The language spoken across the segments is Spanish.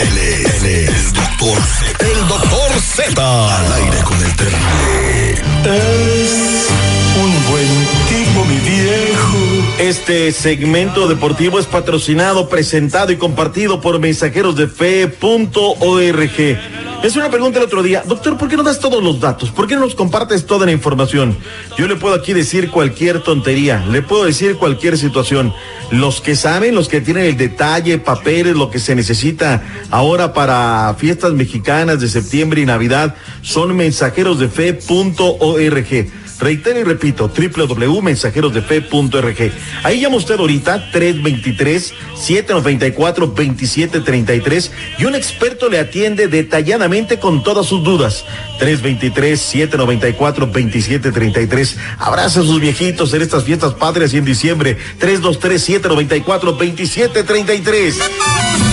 Él es, el doctor Z. El doctor Z. Al aire con el terrible. Es un buen tipo, mi viejo. Este segmento deportivo es patrocinado, presentado y compartido por mensajeros fe.org. Es una pregunta el otro día, doctor, ¿por qué no das todos los datos? ¿Por qué no nos compartes toda la información? Yo le puedo aquí decir cualquier tontería, le puedo decir cualquier situación. Los que saben, los que tienen el detalle, papeles, lo que se necesita ahora para fiestas mexicanas de septiembre y Navidad, son mensajeros de fe.org. Reitero y repito, www.mensajerosdefe.org. Ahí llama usted ahorita 323-794-2733 y un experto le atiende detalladamente con todas sus dudas. 323-794-2733. Abraza a sus viejitos en estas fiestas patrias y en diciembre. 323-794-2733.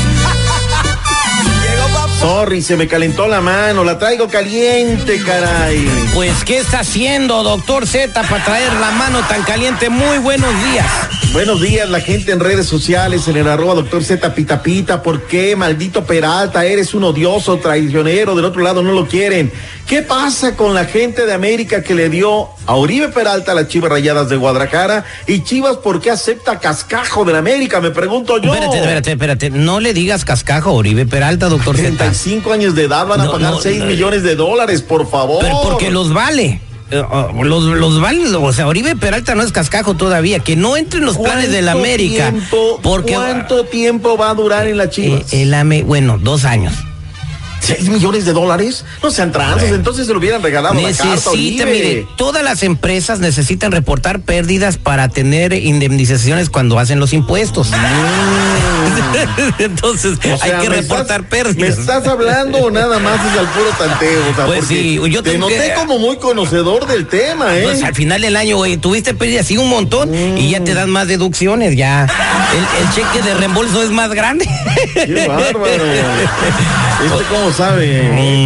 Sorry, se me calentó la mano, la traigo caliente, caray. Pues, ¿qué está haciendo, doctor Z, para traer la mano tan caliente? Muy buenos días. Buenos días, la gente en redes sociales, en el arroba doctor Z Pita Pita. ¿Por qué, maldito Peralta? Eres un odioso, traicionero, del otro lado no lo quieren. ¿Qué pasa con la gente de América que le dio a Oribe Peralta las Chivas Rayadas de Guadalajara? Y Chivas, ¿por qué acepta cascajo de la América? Me pregunto yo. Espérate, espérate, espérate. No le digas cascajo a Oribe Peralta, doctor Z. 35 años de edad van a pagar no, 6 no. millones de dólares, por favor. Pero porque los vale. Eh, oh, Los, los vale, o sea, Oribe Peralta no es cascajo todavía, que no entre en los planes de la ¿Cuánto América. tiempo- porque ¿Cuánto tiempo va a durar en la eh, Chivas? el AME, bueno, dos años. ¿6 millones de dólares? No sean Bueno. entonces se lo hubieran regalado la carta, Necesita, Oribe. mire, todas las empresas necesitan reportar pérdidas para tener indemnizaciones cuando hacen los impuestos. Entonces, O sea, hay que ¿me reportar estás- pérdidas. ¿Me estás hablando o nada más es al puro tanteo? O sea, Pues sí, yo te tengo noté que- como muy conocedor del tema, ¿eh? Pues al final del año, güey, tuviste pérdidas sí un montón y ya te dan más deducciones, ya. El, el cheque de reembolso es más grande. Qué bárbaro. Este cómo sabe.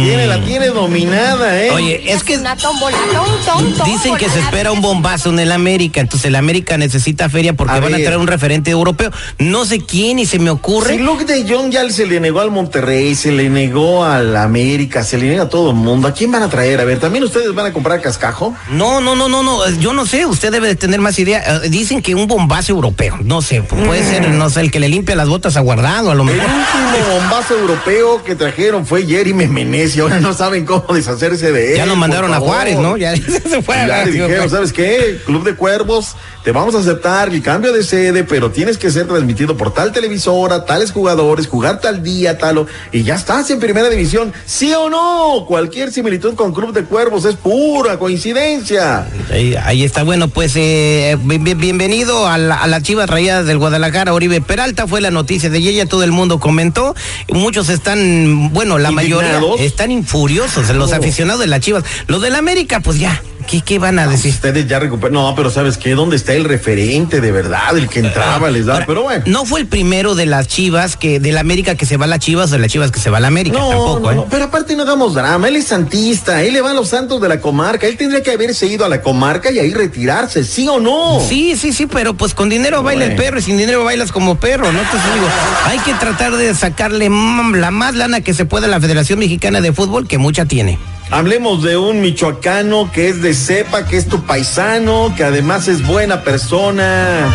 Tiene, la tiene dominada, ¿eh? Oye, es que Una tómbola, tom, tom, dicen que se espera un bombazo en el América, entonces el América necesita feria porque A van a traer un referente europeo. No sé quién y se me ocurre. Si Luke de Jong ya se le negó al Monterrey, se le negó al América, se le niega a todo el mundo. ¿A quién van a traer? A ver, ¿también ustedes van a comprar cascajo? No, no, no, no, no, yo no sé, usted debe de tener más idea. Eh, Dicen que un bombazo europeo, no sé, puede ser, no sé, el que le limpia las botas a guardado, a lo El mejor. último bombazo europeo que trajeron fue Jerry Memenez y ahora no saben cómo deshacerse de él. Ya lo mandaron a. Juárez, ¿no? Ya se fue a Ya le dijeron, ¿sabes qué? Club de Cuervos, te vamos a aceptar el cambio de sede, pero tienes que ser transmitido por tal televisora, tales jugadores, jugar tal día, tal, y ya estás en primera división. ¿Sí o no? Cualquier similitud con Club de Cuervos es pura coincidencia. Ahí, ahí está, bueno, pues eh, bien- bien- bienvenido a, la- a las Chivas Rayadas del Guadalajara, Oribe Peralta, fue la noticia de ella, todo el mundo comentó, muchos están, bueno, la mayoría están furiosos, los aficionados de las Chivas, los del América, pues ya, ¿qué, qué van a decir? Ustedes ya recuperan. No, pero ¿sabes qué? ¿Dónde está el referente de verdad? El que entraba, les da. Ahora, Pero bueno. No fue el primero de las Chivas, que de la América que se va a las Chivas, o de las Chivas que se va a la América, No, tampoco, no, ¿eh? no, pero aparte no hagamos drama, él es santista, él le va a los santos de la comarca, él tendría que haberse ido a la comarca y ahí retirarse, ¿sí o no? Sí, sí, sí, pero pues con dinero baila el perro y sin dinero bailas como perro, ¿no? Entonces digo, hay que tratar de sacarle la más lana que se pueda a la Federación Mexicana de Fútbol, que mucha tiene. Hablemos de un michoacano que es de cepa, que es tu paisano, que además es buena persona.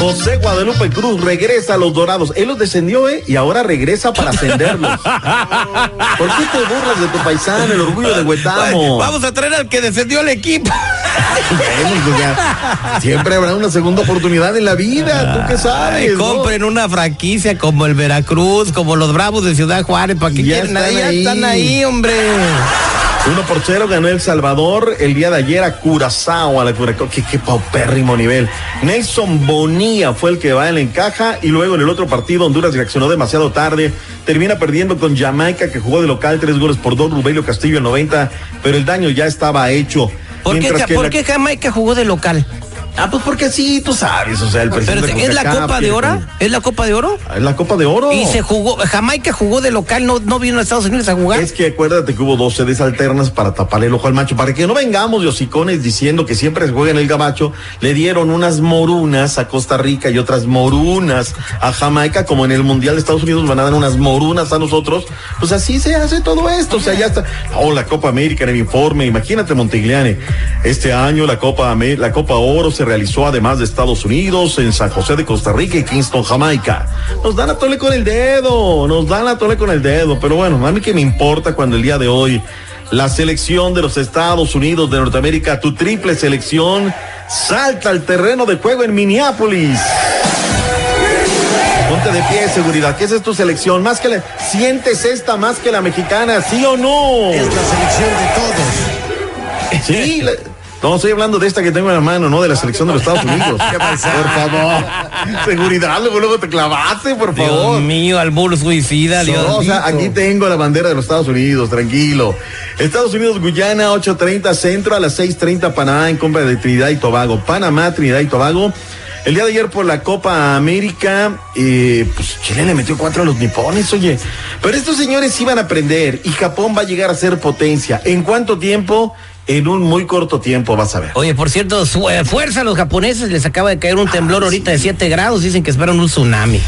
José Guadalupe Cruz regresa a los Dorados. Él los descendió, ¿eh? Y ahora regresa para ascenderlos. ¿Por qué te burlas de tu paisano, el orgullo de Huetamo? Vamos a traer al que descendió el equipo. Bueno, ya, siempre habrá una segunda oportunidad en la vida, ¿tú qué sabes? Ay, no? compren una franquicia como el Veracruz, como los Bravos de Ciudad Juárez, para que Ya quieran ya ahí. están ahí, hombre. 1 por 0 ganó El Salvador el día de ayer a Curazao, a la Curazao. Qué, qué paupérrimo nivel. Nelson Bonilla fue el que va en la encaja y luego en el otro partido Honduras reaccionó demasiado tarde. Termina perdiendo con Jamaica que jugó de local tres goles por dos, Rubelio Castillo en 90, pero el daño ya estaba hecho. ¿Por, qué, que ¿por la- qué Jamaica jugó de local? Ah, pues porque sí, tú sabes, o sea, el Pero presidente ¿Es la Copa de Oro? ¿Es la Copa de Oro? Es la Copa de Oro. Y se jugó, Jamaica jugó de local, no, no vino a Estados Unidos a jugar. Es que acuérdate que hubo dos sedes alternas para taparle el ojo al macho. Para que no vengamos de hocicones diciendo que siempre se juega en el gabacho, le dieron unas morunas a Costa Rica y otras morunas a Jamaica, como en el Mundial de Estados Unidos van a dar unas morunas a nosotros. Pues así se hace todo esto. O sea, ya está. Oh, la Copa América en el informe. Imagínate, Montigliane. Este año la Copa, la Copa Oro se realizó además de Estados Unidos, en San José de Costa Rica y Kingston, Jamaica. Nos dan a tole con el dedo, nos dan a tole con el dedo. Pero bueno, a mí que me importa cuando el día de hoy la selección de los Estados Unidos de Norteamérica, tu triple selección, salta al terreno de juego en Minneapolis. Ponte de pie, seguridad. ¿Qué es tu selección? Más que la, sientes esta más que la mexicana, ¿sí o no? Es la selección de todos. Sí, la- no, estoy hablando de esta que tengo en la mano, no de la selección de los Estados Unidos. ¿Qué Por favor. Seguridad, luego, luego te clavaste, por favor. Dios mío, albur suicida, Dios No, o sea, aquí tengo la bandera de los Estados Unidos, tranquilo. Estados Unidos, Guyana, 8.30 centro, a las 6.30 Panamá en compra de Trinidad y Tobago. Panamá, Trinidad y Tobago. El día de ayer por la Copa América, eh, pues Chile le metió cuatro a los nipones, oye. Pero estos señores iban a aprender y Japón va a llegar a ser potencia. ¿En cuánto tiempo? En un muy corto tiempo, vas a ver. Oye, por cierto, su- eh, fuerza a los japoneses, les acaba de caer un temblor ahorita de 7 grados, dicen que esperan un tsunami.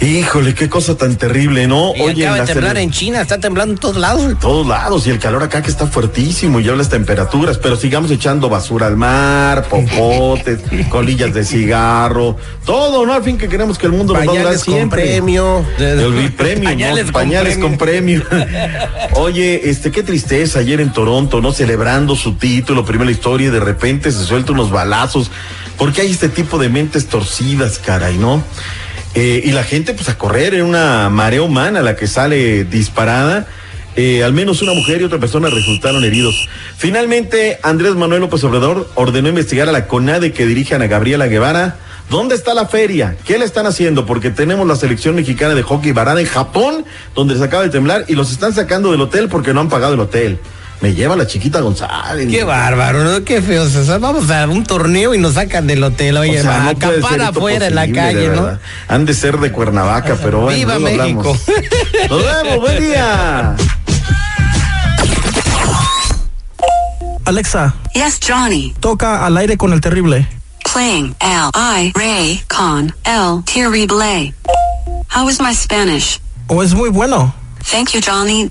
Híjole, qué cosa tan terrible, ¿no? Y acaba de temblar en China, está temblando en todos lados. en todos lados y el calor acá que está fuertísimo y ya las temperaturas, pero sigamos echando basura al mar, popotes, colillas de cigarro, todo, ¿no? Al fin que queremos que el mundo nos va a durar Pañales con siempre. premio. El premio, Pañales ¿no? con Pañales con premio. Oye, este, qué tristeza ayer en Toronto, ¿no? Celebrando su título, primera historia, y de repente se sueltan unos balazos. porque hay este tipo de mentes torcidas, caray, no? Eh, y la gente, pues, a correr en una marea humana la que sale disparada. Eh, al menos una mujer y otra persona resultaron heridos. Finalmente, Andrés Manuel López Obrador ordenó investigar a la CONADE que dirige a Gabriela Guevara. ¿Dónde está la feria? ¿Qué le están haciendo? Porque tenemos la selección mexicana de hockey varada en Japón, donde se acaba de temblar, y los están sacando del hotel porque no han pagado el hotel. Me lleva la chiquita González. Qué bárbaro, ¿no? Qué feo. O sea, vamos a un torneo y nos sacan del hotel. Oye, O sea, a no acampar afuera en la calle, ¿no? verdad. Han de ser de Cuernavaca, pero bueno. ¡Viva hablamos. México! Nos vemos, buen día. Alexa, Yes, Johnny. toca al aire con el terrible. Playing L I Ray con El Terrible. How is my Spanish? ¿O es muy bueno? Thank you, Johnny.